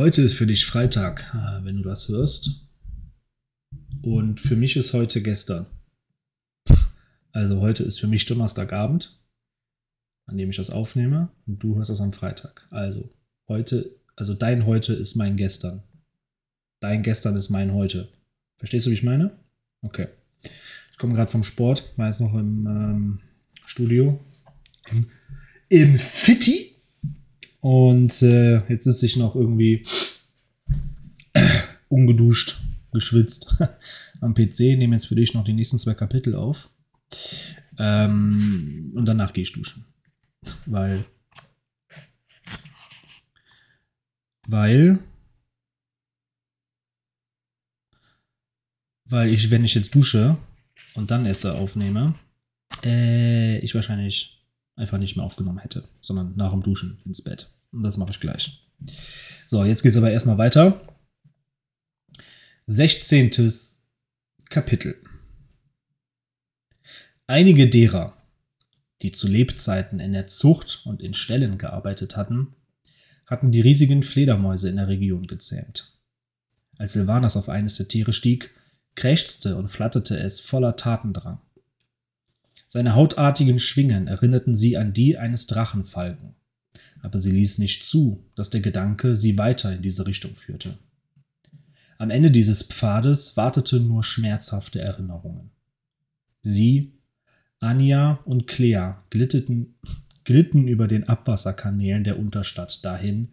Heute ist für dich Freitag, äh, wenn du das hörst. Und für mich ist heute gestern. Also heute ist für mich Donnerstagabend, an dem ich das aufnehme. Und du hörst das am Freitag. Also heute, also dein heute ist mein gestern. Dein gestern ist mein heute. Verstehst du, wie ich meine? Okay. Ich komme gerade vom Sport, war jetzt noch im ähm, Studio. Im, im Fitti. Und äh, jetzt sitze ich noch irgendwie ungeduscht, geschwitzt am PC, nehme jetzt für dich noch die nächsten zwei Kapitel auf. Ähm, und danach gehe ich duschen. Weil. Weil. Weil ich, wenn ich jetzt dusche und dann Esse aufnehme, äh, ich wahrscheinlich einfach nicht mehr aufgenommen hätte, sondern nach dem Duschen ins Bett. Und das mache ich gleich. So, jetzt geht es aber erstmal weiter. 16. Kapitel. Einige derer, die zu Lebzeiten in der Zucht und in Ställen gearbeitet hatten, hatten die riesigen Fledermäuse in der Region gezähmt. Als Silvanas auf eines der Tiere stieg, krächzte und flatterte es voller Tatendrang. Seine hautartigen Schwingen erinnerten sie an die eines Drachenfalken, aber sie ließ nicht zu, dass der Gedanke sie weiter in diese Richtung führte. Am Ende dieses Pfades wartete nur schmerzhafte Erinnerungen. Sie, Anja und Clea glitteten, glitten über den Abwasserkanälen der Unterstadt dahin,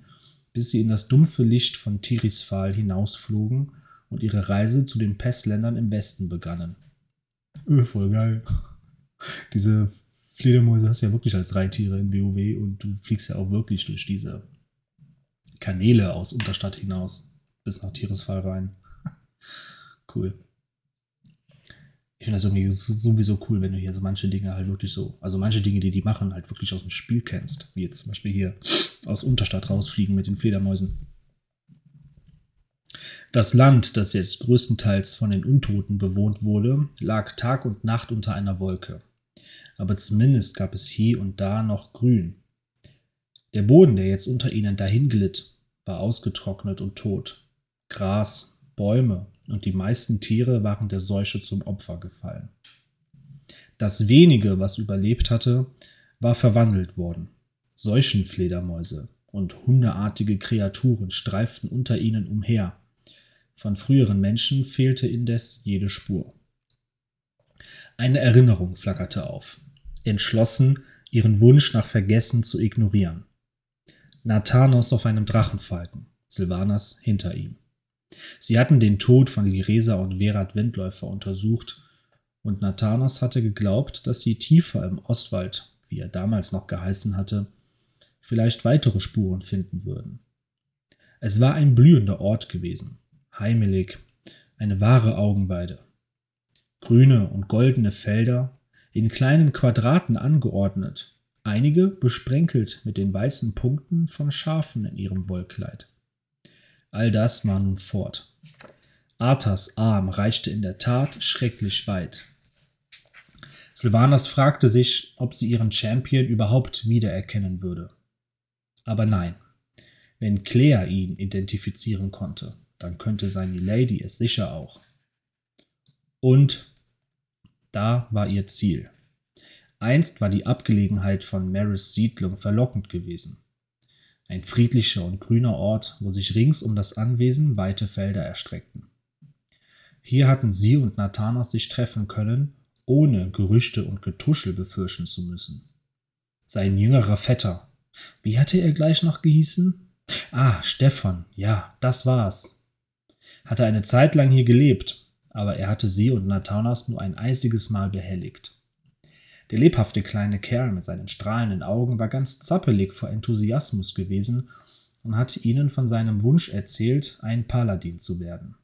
bis sie in das dumpfe Licht von Tirisfal hinausflogen und ihre Reise zu den Pestländern im Westen begannen. Öh, voll geil diese Fledermäuse hast du ja wirklich als Reittiere in WoW und du fliegst ja auch wirklich durch diese Kanäle aus Unterstadt hinaus bis nach Tieresfall rein. cool. Ich finde das irgendwie sowieso cool, wenn du hier so manche Dinge halt wirklich so, also manche Dinge, die die machen, halt wirklich aus dem Spiel kennst. Wie jetzt zum Beispiel hier aus Unterstadt rausfliegen mit den Fledermäusen. Das Land, das jetzt größtenteils von den Untoten bewohnt wurde, lag Tag und Nacht unter einer Wolke aber zumindest gab es hier und da noch Grün. Der Boden, der jetzt unter ihnen dahinglitt, war ausgetrocknet und tot. Gras, Bäume und die meisten Tiere waren der Seuche zum Opfer gefallen. Das wenige, was überlebt hatte, war verwandelt worden. Seuchenfledermäuse und hundeartige Kreaturen streiften unter ihnen umher. Von früheren Menschen fehlte indes jede Spur. Eine Erinnerung flackerte auf entschlossen, ihren Wunsch nach Vergessen zu ignorieren. Nathanos auf einem Drachenfalken, Silvanas hinter ihm. Sie hatten den Tod von Liresa und Verat Windläufer untersucht, und Nathanos hatte geglaubt, dass sie tiefer im Ostwald, wie er damals noch geheißen hatte, vielleicht weitere Spuren finden würden. Es war ein blühender Ort gewesen, heimelig, eine wahre Augenweide. Grüne und goldene Felder, in kleinen Quadraten angeordnet, einige besprenkelt mit den weißen Punkten von Schafen in ihrem Wollkleid. All das war nun fort. Arthas Arm reichte in der Tat schrecklich weit. Sylvanas fragte sich, ob sie ihren Champion überhaupt wiedererkennen würde. Aber nein, wenn Claire ihn identifizieren konnte, dann könnte seine Lady es sicher auch. Und da war ihr Ziel. Einst war die Abgelegenheit von Maris Siedlung verlockend gewesen. Ein friedlicher und grüner Ort, wo sich rings um das Anwesen weite Felder erstreckten. Hier hatten sie und Nathanos sich treffen können, ohne Gerüchte und Getuschel befürchten zu müssen. Sein jüngerer Vetter, wie hatte er gleich noch gehießen? Ah, Stefan, ja, das war's. Hatte eine Zeit lang hier gelebt, aber er hatte sie und Nathanas nur ein einziges Mal behelligt. Der lebhafte kleine Kerl mit seinen strahlenden Augen war ganz zappelig vor Enthusiasmus gewesen und hatte ihnen von seinem Wunsch erzählt, ein Paladin zu werden.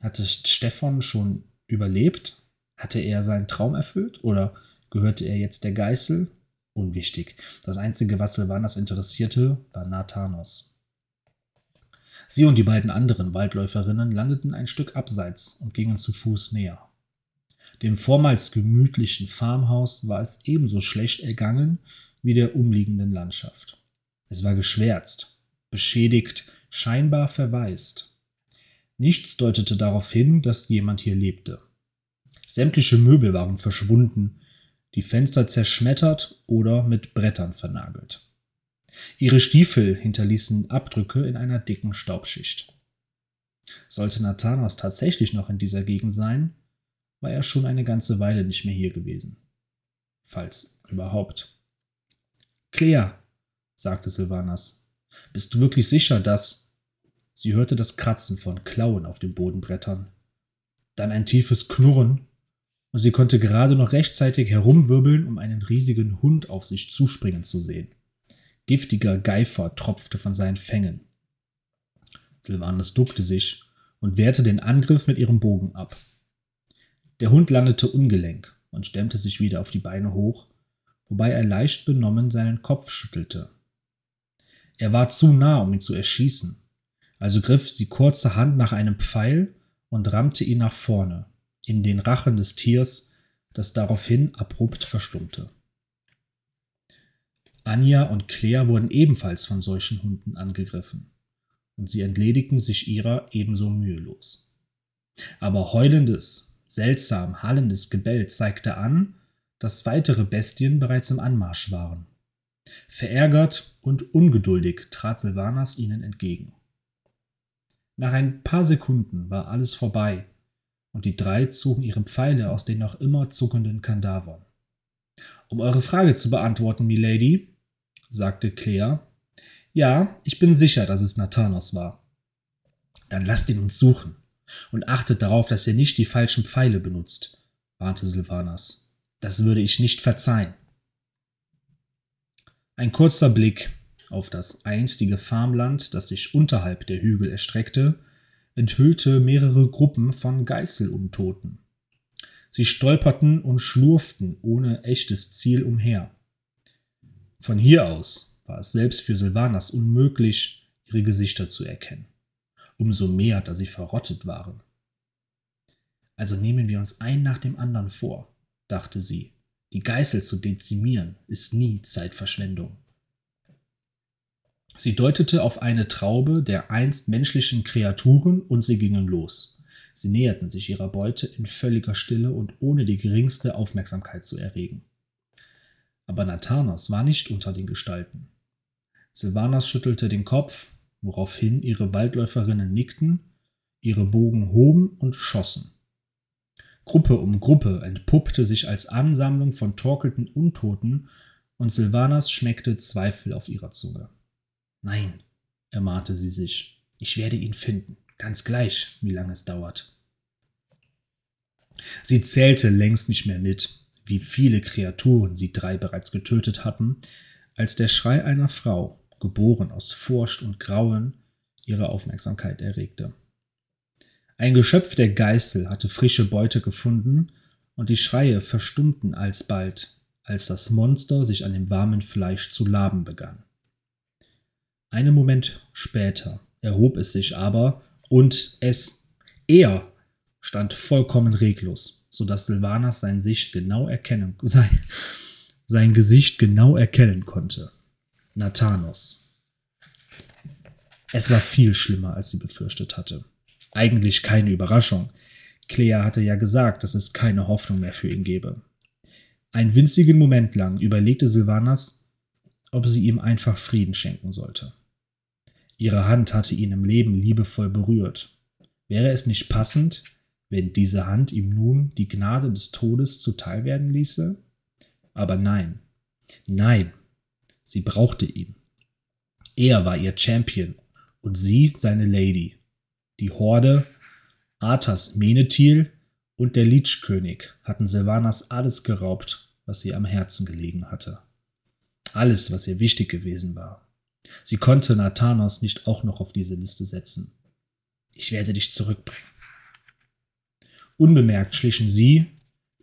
Hatte Stefan schon überlebt? Hatte er seinen Traum erfüllt oder gehörte er jetzt der Geißel? Unwichtig. Das einzige, was Silvanas interessierte, war Nathanos. Sie und die beiden anderen Waldläuferinnen landeten ein Stück abseits und gingen zu Fuß näher. Dem vormals gemütlichen Farmhaus war es ebenso schlecht ergangen wie der umliegenden Landschaft. Es war geschwärzt, beschädigt, scheinbar verwaist. Nichts deutete darauf hin, dass jemand hier lebte. Sämtliche Möbel waren verschwunden, die Fenster zerschmettert oder mit Brettern vernagelt. Ihre Stiefel hinterließen Abdrücke in einer dicken Staubschicht. Sollte Nathanos tatsächlich noch in dieser Gegend sein, war er schon eine ganze Weile nicht mehr hier gewesen. Falls überhaupt. Claire, sagte Silvanas, bist du wirklich sicher, dass. Sie hörte das Kratzen von Klauen auf den Bodenbrettern. Dann ein tiefes Knurren, und sie konnte gerade noch rechtzeitig herumwirbeln, um einen riesigen Hund auf sich zuspringen zu sehen. Giftiger Geifer tropfte von seinen Fängen. Silvanas duckte sich und wehrte den Angriff mit ihrem Bogen ab. Der Hund landete ungelenk und stemmte sich wieder auf die Beine hoch, wobei er leicht benommen seinen Kopf schüttelte. Er war zu nah, um ihn zu erschießen, also griff sie kurzerhand nach einem Pfeil und rammte ihn nach vorne, in den Rachen des Tiers, das daraufhin abrupt verstummte. Anja und Claire wurden ebenfalls von solchen Hunden angegriffen, und sie entledigten sich ihrer ebenso mühelos. Aber heulendes, seltsam hallendes Gebell zeigte an, dass weitere Bestien bereits im Anmarsch waren. Verärgert und ungeduldig trat Silvanas ihnen entgegen. Nach ein paar Sekunden war alles vorbei und die drei zogen ihre Pfeile aus den noch immer zuckenden Kandavern. Um eure Frage zu beantworten, Milady, sagte Claire, ja, ich bin sicher, dass es Nathanos war. Dann lasst ihn uns suchen und achtet darauf, dass ihr nicht die falschen Pfeile benutzt, warnte Silvanas. Das würde ich nicht verzeihen. Ein kurzer Blick auf das einstige Farmland, das sich unterhalb der Hügel erstreckte, enthüllte mehrere Gruppen von Geißeluntoten. Sie stolperten und schlurften ohne echtes Ziel umher. Von hier aus war es selbst für Silvanas unmöglich, ihre Gesichter zu erkennen. Umso mehr, da sie verrottet waren. Also nehmen wir uns ein nach dem anderen vor, dachte sie. Die Geißel zu dezimieren ist nie Zeitverschwendung. Sie deutete auf eine Traube der einst menschlichen Kreaturen und sie gingen los. Sie näherten sich ihrer Beute in völliger Stille und ohne die geringste Aufmerksamkeit zu erregen. Aber Nathanos war nicht unter den Gestalten. Silvanas schüttelte den Kopf, woraufhin ihre Waldläuferinnen nickten, ihre Bogen hoben und schossen. Gruppe um Gruppe entpuppte sich als Ansammlung von torkelten Untoten, und Silvanas schmeckte Zweifel auf ihrer Zunge. Nein, ermahnte sie sich, ich werde ihn finden, ganz gleich, wie lange es dauert. Sie zählte längst nicht mehr mit, wie viele Kreaturen sie drei bereits getötet hatten, als der Schrei einer Frau, geboren aus Furcht und Grauen, ihre Aufmerksamkeit erregte. Ein Geschöpf der Geißel hatte frische Beute gefunden, und die Schreie verstummten alsbald, als das Monster sich an dem warmen Fleisch zu laben begann. Einen Moment später erhob es sich aber und es, er, stand vollkommen reglos, so dass Silvanas sein Sicht genau erkennen, sein, sein Gesicht genau erkennen konnte. Nathanos. Es war viel schlimmer, als sie befürchtet hatte. Eigentlich keine Überraschung. Clea hatte ja gesagt, dass es keine Hoffnung mehr für ihn gäbe. Einen winzigen Moment lang überlegte Silvanas, ob sie ihm einfach Frieden schenken sollte. Ihre Hand hatte ihn im Leben liebevoll berührt. Wäre es nicht passend, wenn diese Hand ihm nun die Gnade des Todes zuteil werden ließe? Aber nein, nein, sie brauchte ihn. Er war ihr Champion und sie seine Lady. Die Horde, Arthas Menethil und der Lichkönig hatten Silvanas alles geraubt, was ihr am Herzen gelegen hatte. Alles, was ihr wichtig gewesen war. Sie konnte Nathanos nicht auch noch auf diese Liste setzen. Ich werde dich zurückbringen. Unbemerkt schlichen sie,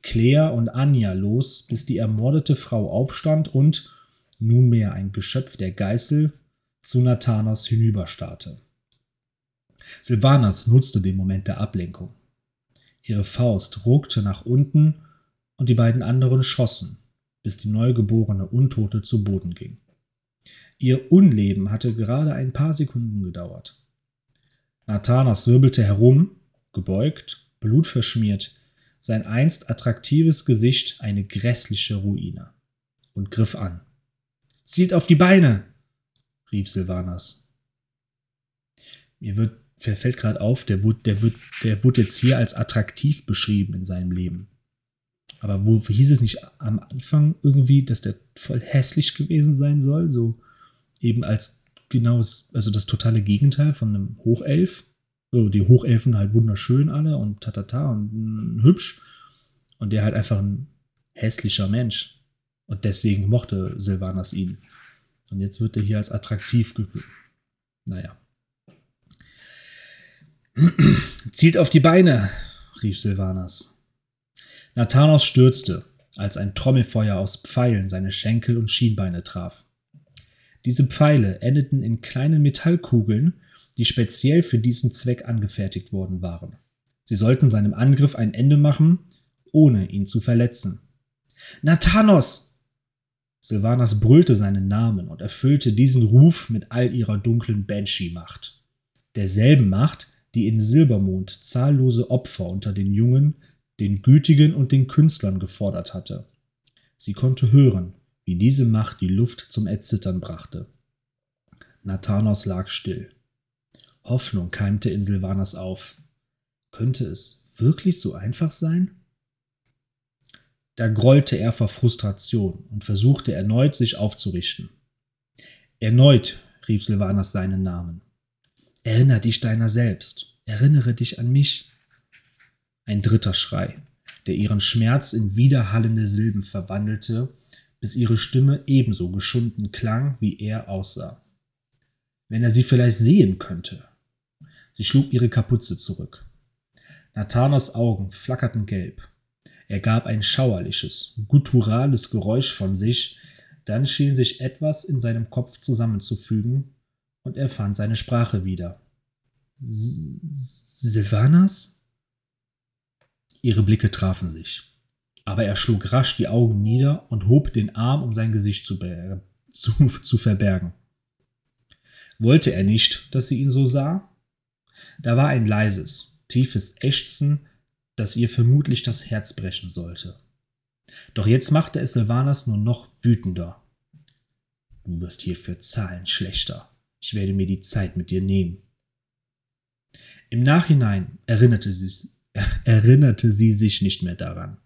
Claire und Anja los, bis die ermordete Frau aufstand und, nunmehr ein Geschöpf der Geißel, zu Nathanos hinüberstarrte. Silvanas nutzte den Moment der Ablenkung. Ihre Faust ruckte nach unten und die beiden anderen schossen, bis die neugeborene Untote zu Boden ging. Ihr Unleben hatte gerade ein paar Sekunden gedauert. Nathanas wirbelte herum, gebeugt, blutverschmiert, sein einst attraktives Gesicht eine grässliche Ruine, und griff an. Zielt auf die Beine! rief Silvanas. Mir wird, fällt gerade auf, der wurde, der, wird, der wurde jetzt hier als attraktiv beschrieben in seinem Leben. Aber wo hieß es nicht am Anfang irgendwie, dass der voll hässlich gewesen sein soll? So eben als genau, also das totale Gegenteil von einem Hochelf. So, die Hochelfen halt wunderschön alle und tatata und hübsch. Und der halt einfach ein hässlicher Mensch. Und deswegen mochte Silvanas ihn. Und jetzt wird er hier als attraktiv gefühlt. Naja. Zielt auf die Beine, rief Silvanas. Nathanos stürzte, als ein Trommelfeuer aus Pfeilen seine Schenkel und Schienbeine traf. Diese Pfeile endeten in kleinen Metallkugeln, die speziell für diesen Zweck angefertigt worden waren. Sie sollten seinem Angriff ein Ende machen, ohne ihn zu verletzen. Nathanos! Silvanas brüllte seinen Namen und erfüllte diesen Ruf mit all ihrer dunklen Banshee-Macht. Derselben Macht, die in Silbermond zahllose Opfer unter den Jungen, den Gütigen und den Künstlern gefordert hatte. Sie konnte hören, wie diese Macht die Luft zum Erzittern brachte. Nathanos lag still. Hoffnung keimte in Silvanas auf. Könnte es wirklich so einfach sein? Da grollte er vor Frustration und versuchte erneut, sich aufzurichten. Erneut rief Silvanas seinen Namen. Erinner dich deiner selbst. Erinnere dich an mich. Ein dritter Schrei, der ihren Schmerz in widerhallende Silben verwandelte, bis ihre Stimme ebenso geschunden klang, wie er aussah. Wenn er sie vielleicht sehen könnte. Sie schlug ihre Kapuze zurück. Nathanas Augen flackerten gelb. Er gab ein schauerliches, gutturales Geräusch von sich, dann schien sich etwas in seinem Kopf zusammenzufügen, und er fand seine Sprache wieder. Silvanas? Ihre Blicke trafen sich. Aber er schlug rasch die Augen nieder und hob den Arm, um sein Gesicht zu, zu, zu verbergen. Wollte er nicht, dass sie ihn so sah? Da war ein leises, tiefes Ächzen, das ihr vermutlich das Herz brechen sollte. Doch jetzt machte es Silvanas nur noch wütender. Du wirst hierfür zahlen, schlechter. Ich werde mir die Zeit mit dir nehmen. Im Nachhinein erinnerte sie, erinnerte sie sich nicht mehr daran,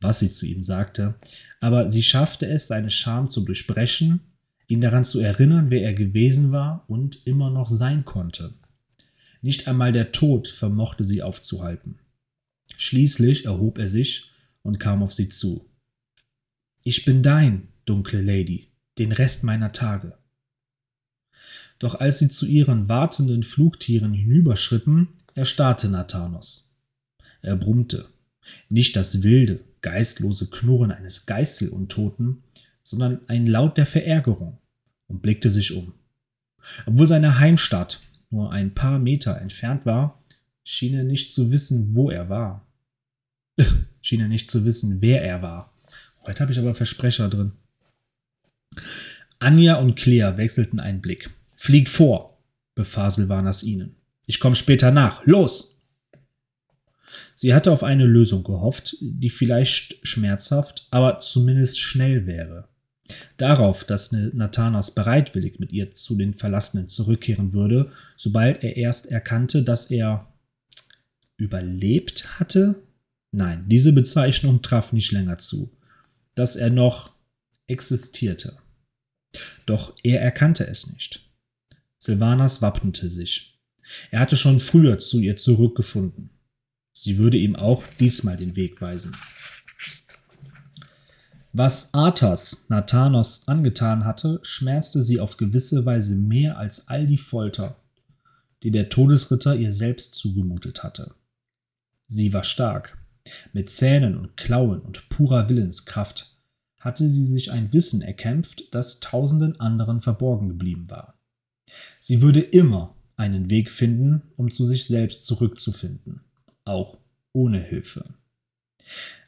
was sie zu ihm sagte, aber sie schaffte es, seine Scham zu durchbrechen, ihn daran zu erinnern, wer er gewesen war und immer noch sein konnte. Nicht einmal der Tod vermochte sie aufzuhalten. Schließlich erhob er sich und kam auf sie zu. Ich bin dein, dunkle Lady, den Rest meiner Tage. Doch als sie zu ihren wartenden Flugtieren hinüberschritten, erstarrte Nathanos. Er brummte. Nicht das wilde, geistlose Knurren eines Geißeluntoten, sondern ein Laut der Verärgerung und blickte sich um. Obwohl seine Heimstadt nur ein paar Meter entfernt war, schien er nicht zu wissen, wo er war. schien er nicht zu wissen, wer er war. Heute habe ich aber Versprecher drin. Anja und Claire wechselten einen Blick. Fliegt vor, befahl Silvanas ihnen. Ich komme später nach. Los! Sie hatte auf eine Lösung gehofft, die vielleicht schmerzhaft, aber zumindest schnell wäre. Darauf, dass Nathanas bereitwillig mit ihr zu den Verlassenen zurückkehren würde, sobald er erst erkannte, dass er überlebt hatte? Nein, diese Bezeichnung traf nicht länger zu. Dass er noch existierte. Doch er erkannte es nicht. Silvanas wappnete sich. Er hatte schon früher zu ihr zurückgefunden. Sie würde ihm auch diesmal den Weg weisen. Was Arthas Nathanos angetan hatte, schmerzte sie auf gewisse Weise mehr als all die Folter, die der Todesritter ihr selbst zugemutet hatte. Sie war stark. Mit Zähnen und Klauen und purer Willenskraft hatte sie sich ein Wissen erkämpft, das tausenden anderen verborgen geblieben war. Sie würde immer einen Weg finden, um zu sich selbst zurückzufinden auch ohne Hilfe.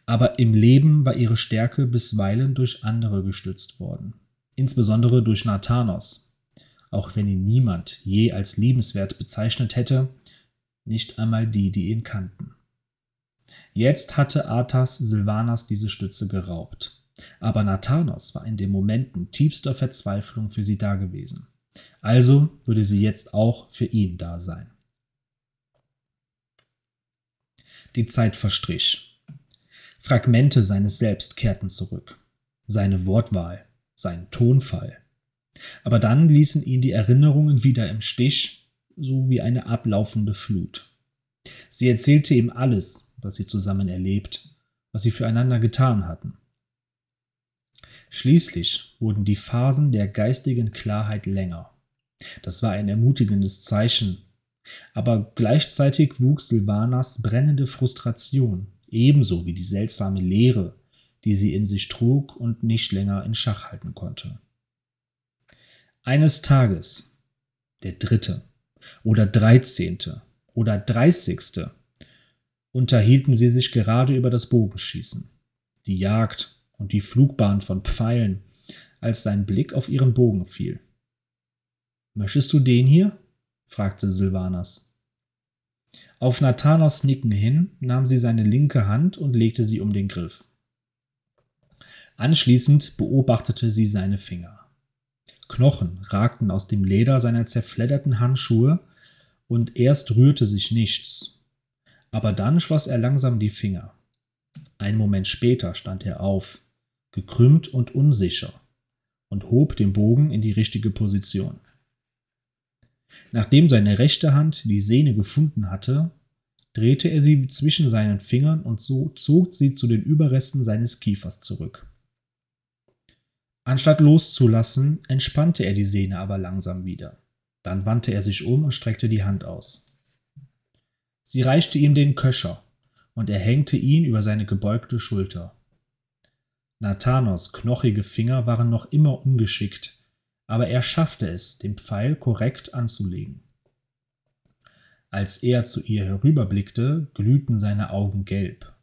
Aber im Leben war ihre Stärke bisweilen durch andere gestützt worden. insbesondere durch Nathanos, auch wenn ihn niemand je als liebenswert bezeichnet hätte, nicht einmal die, die ihn kannten. Jetzt hatte Arthas Silvanas diese Stütze geraubt. Aber Nathanos war in den Momenten tiefster Verzweiflung für sie dagewesen. Also würde sie jetzt auch für ihn da sein. Die Zeit verstrich. Fragmente seines Selbst kehrten zurück. Seine Wortwahl, sein Tonfall. Aber dann ließen ihn die Erinnerungen wieder im Stich, so wie eine ablaufende Flut. Sie erzählte ihm alles, was sie zusammen erlebt, was sie füreinander getan hatten. Schließlich wurden die Phasen der geistigen Klarheit länger. Das war ein ermutigendes Zeichen, aber gleichzeitig wuchs Silvanas brennende Frustration, ebenso wie die seltsame Leere, die sie in sich trug und nicht länger in Schach halten konnte. Eines Tages, der dritte oder dreizehnte oder dreißigste, unterhielten sie sich gerade über das Bogenschießen, die Jagd und die Flugbahn von Pfeilen, als sein Blick auf ihren Bogen fiel. Möchtest du den hier? fragte Silvanas. Auf Nathanos Nicken hin nahm sie seine linke Hand und legte sie um den Griff. Anschließend beobachtete sie seine Finger. Knochen ragten aus dem Leder seiner zerfledderten Handschuhe, und erst rührte sich nichts, aber dann schloss er langsam die Finger. Einen Moment später stand er auf, gekrümmt und unsicher, und hob den Bogen in die richtige Position. Nachdem seine rechte Hand die Sehne gefunden hatte, drehte er sie zwischen seinen Fingern und so zog sie zu den Überresten seines Kiefers zurück. Anstatt loszulassen, entspannte er die Sehne aber langsam wieder. Dann wandte er sich um und streckte die Hand aus. Sie reichte ihm den Köcher, und er hängte ihn über seine gebeugte Schulter. Nathanos knochige Finger waren noch immer ungeschickt, aber er schaffte es, den Pfeil korrekt anzulegen. Als er zu ihr herüberblickte, glühten seine Augen gelb.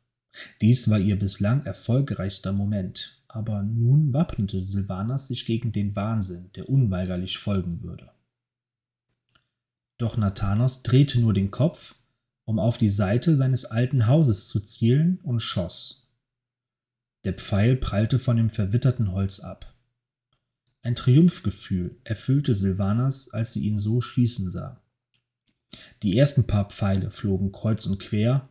Dies war ihr bislang erfolgreichster Moment, aber nun wappnete Silvanas sich gegen den Wahnsinn, der unweigerlich folgen würde. Doch Nathanos drehte nur den Kopf um auf die Seite seines alten Hauses zu zielen und schoss. Der Pfeil prallte von dem verwitterten Holz ab. Ein Triumphgefühl erfüllte Silvanas, als sie ihn so schießen sah. Die ersten paar Pfeile flogen kreuz und quer,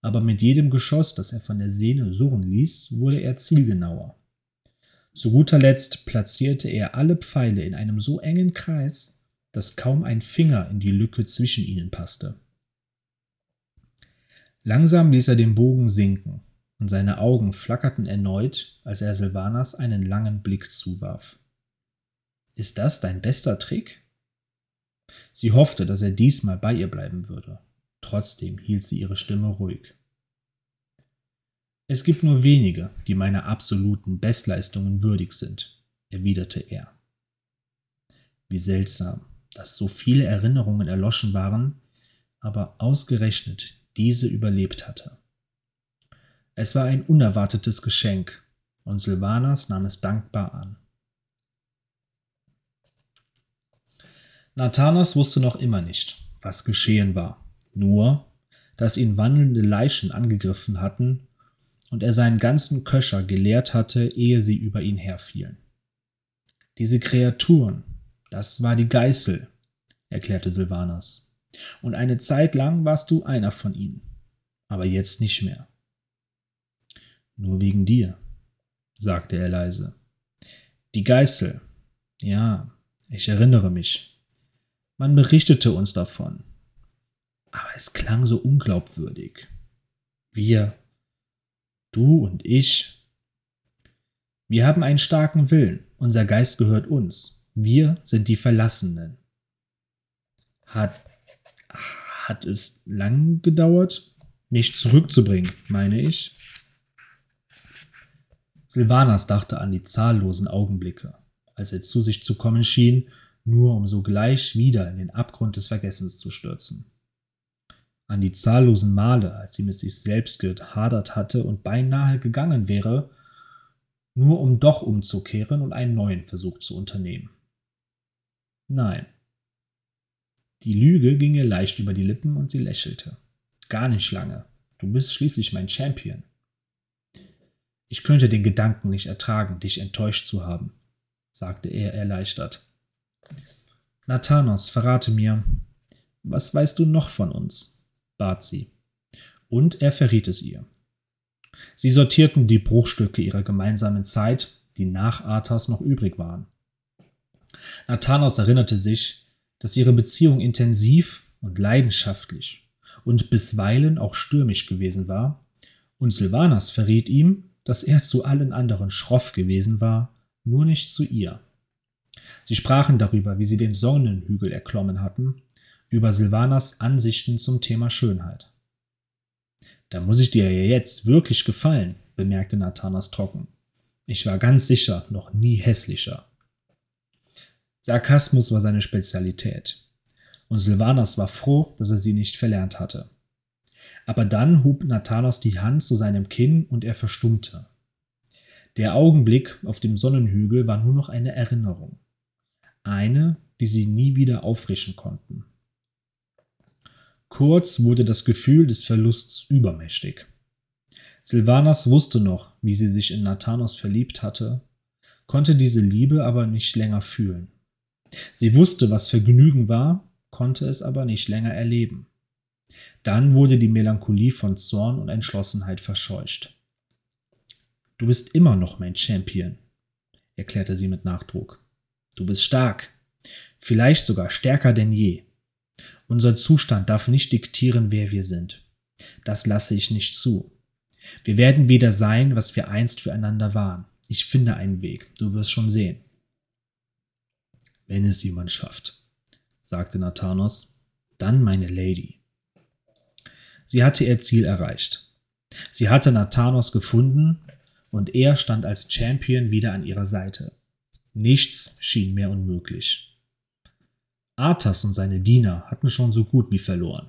aber mit jedem Geschoss, das er von der Sehne surren ließ, wurde er zielgenauer. Zu guter Letzt platzierte er alle Pfeile in einem so engen Kreis, dass kaum ein Finger in die Lücke zwischen ihnen passte. Langsam ließ er den Bogen sinken, und seine Augen flackerten erneut, als er Silvanas einen langen Blick zuwarf. Ist das dein bester Trick? Sie hoffte, dass er diesmal bei ihr bleiben würde. Trotzdem hielt sie ihre Stimme ruhig. Es gibt nur wenige, die meiner absoluten Bestleistungen würdig sind, erwiderte er. Wie seltsam, dass so viele Erinnerungen erloschen waren, aber ausgerechnet diese überlebt hatte. Es war ein unerwartetes Geschenk, und Silvanas nahm es dankbar an. Nathanas wusste noch immer nicht, was geschehen war, nur, dass ihn wandelnde Leichen angegriffen hatten und er seinen ganzen Köcher geleert hatte, ehe sie über ihn herfielen. Diese Kreaturen, das war die Geißel, erklärte Silvanas. Und eine Zeit lang warst du einer von ihnen, aber jetzt nicht mehr. Nur wegen dir, sagte er leise. Die Geißel. Ja, ich erinnere mich. Man berichtete uns davon. Aber es klang so unglaubwürdig. Wir, du und ich. Wir haben einen starken Willen. Unser Geist gehört uns. Wir sind die Verlassenen. Hat hat es lang gedauert, mich zurückzubringen, meine ich. Silvanas dachte an die zahllosen Augenblicke, als er zu sich zu kommen schien, nur um sogleich wieder in den Abgrund des Vergessens zu stürzen. An die zahllosen Male, als sie mit sich selbst gehadert hatte und beinahe gegangen wäre, nur um doch umzukehren und einen neuen Versuch zu unternehmen. Nein. Die Lüge ging ihr leicht über die Lippen und sie lächelte. Gar nicht lange. Du bist schließlich mein Champion. Ich könnte den Gedanken nicht ertragen, dich enttäuscht zu haben, sagte er erleichtert. Nathanos, verrate mir, was weißt du noch von uns? bat sie. Und er verriet es ihr. Sie sortierten die Bruchstücke ihrer gemeinsamen Zeit, die nach Arthas noch übrig waren. Nathanos erinnerte sich, dass ihre Beziehung intensiv und leidenschaftlich und bisweilen auch stürmisch gewesen war, und Sylvanas verriet ihm, dass er zu allen anderen schroff gewesen war, nur nicht zu ihr. Sie sprachen darüber, wie sie den Sonnenhügel erklommen hatten, über Silvanas Ansichten zum Thema Schönheit. Da muss ich dir ja jetzt wirklich gefallen, bemerkte Nathanas trocken. Ich war ganz sicher noch nie hässlicher. Sarkasmus war seine Spezialität. Und Silvanas war froh, dass er sie nicht verlernt hatte. Aber dann hub Nathanos die Hand zu seinem Kinn und er verstummte. Der Augenblick auf dem Sonnenhügel war nur noch eine Erinnerung. Eine, die sie nie wieder auffrischen konnten. Kurz wurde das Gefühl des Verlusts übermächtig. Silvanas wusste noch, wie sie sich in Nathanos verliebt hatte, konnte diese Liebe aber nicht länger fühlen. Sie wusste, was Vergnügen war, konnte es aber nicht länger erleben. Dann wurde die Melancholie von Zorn und Entschlossenheit verscheucht. Du bist immer noch mein Champion, erklärte sie mit Nachdruck. Du bist stark, vielleicht sogar stärker denn je. Unser Zustand darf nicht diktieren, wer wir sind. Das lasse ich nicht zu. Wir werden wieder sein, was wir einst füreinander waren. Ich finde einen Weg, du wirst schon sehen. Wenn es jemand schafft, sagte Nathanos, dann meine Lady. Sie hatte ihr Ziel erreicht. Sie hatte Nathanos gefunden und er stand als Champion wieder an ihrer Seite. Nichts schien mehr unmöglich. Arthas und seine Diener hatten schon so gut wie verloren.